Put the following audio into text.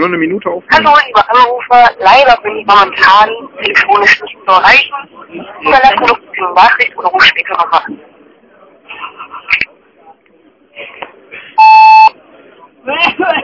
Kann noch eine Minute aufnehmen. Hallo, lieber Anrufer. Leider bin ich momentan telefonisch nicht zu erreichen. Hinterlassen doch bitte eine Nachricht oder ruf später nochmal an.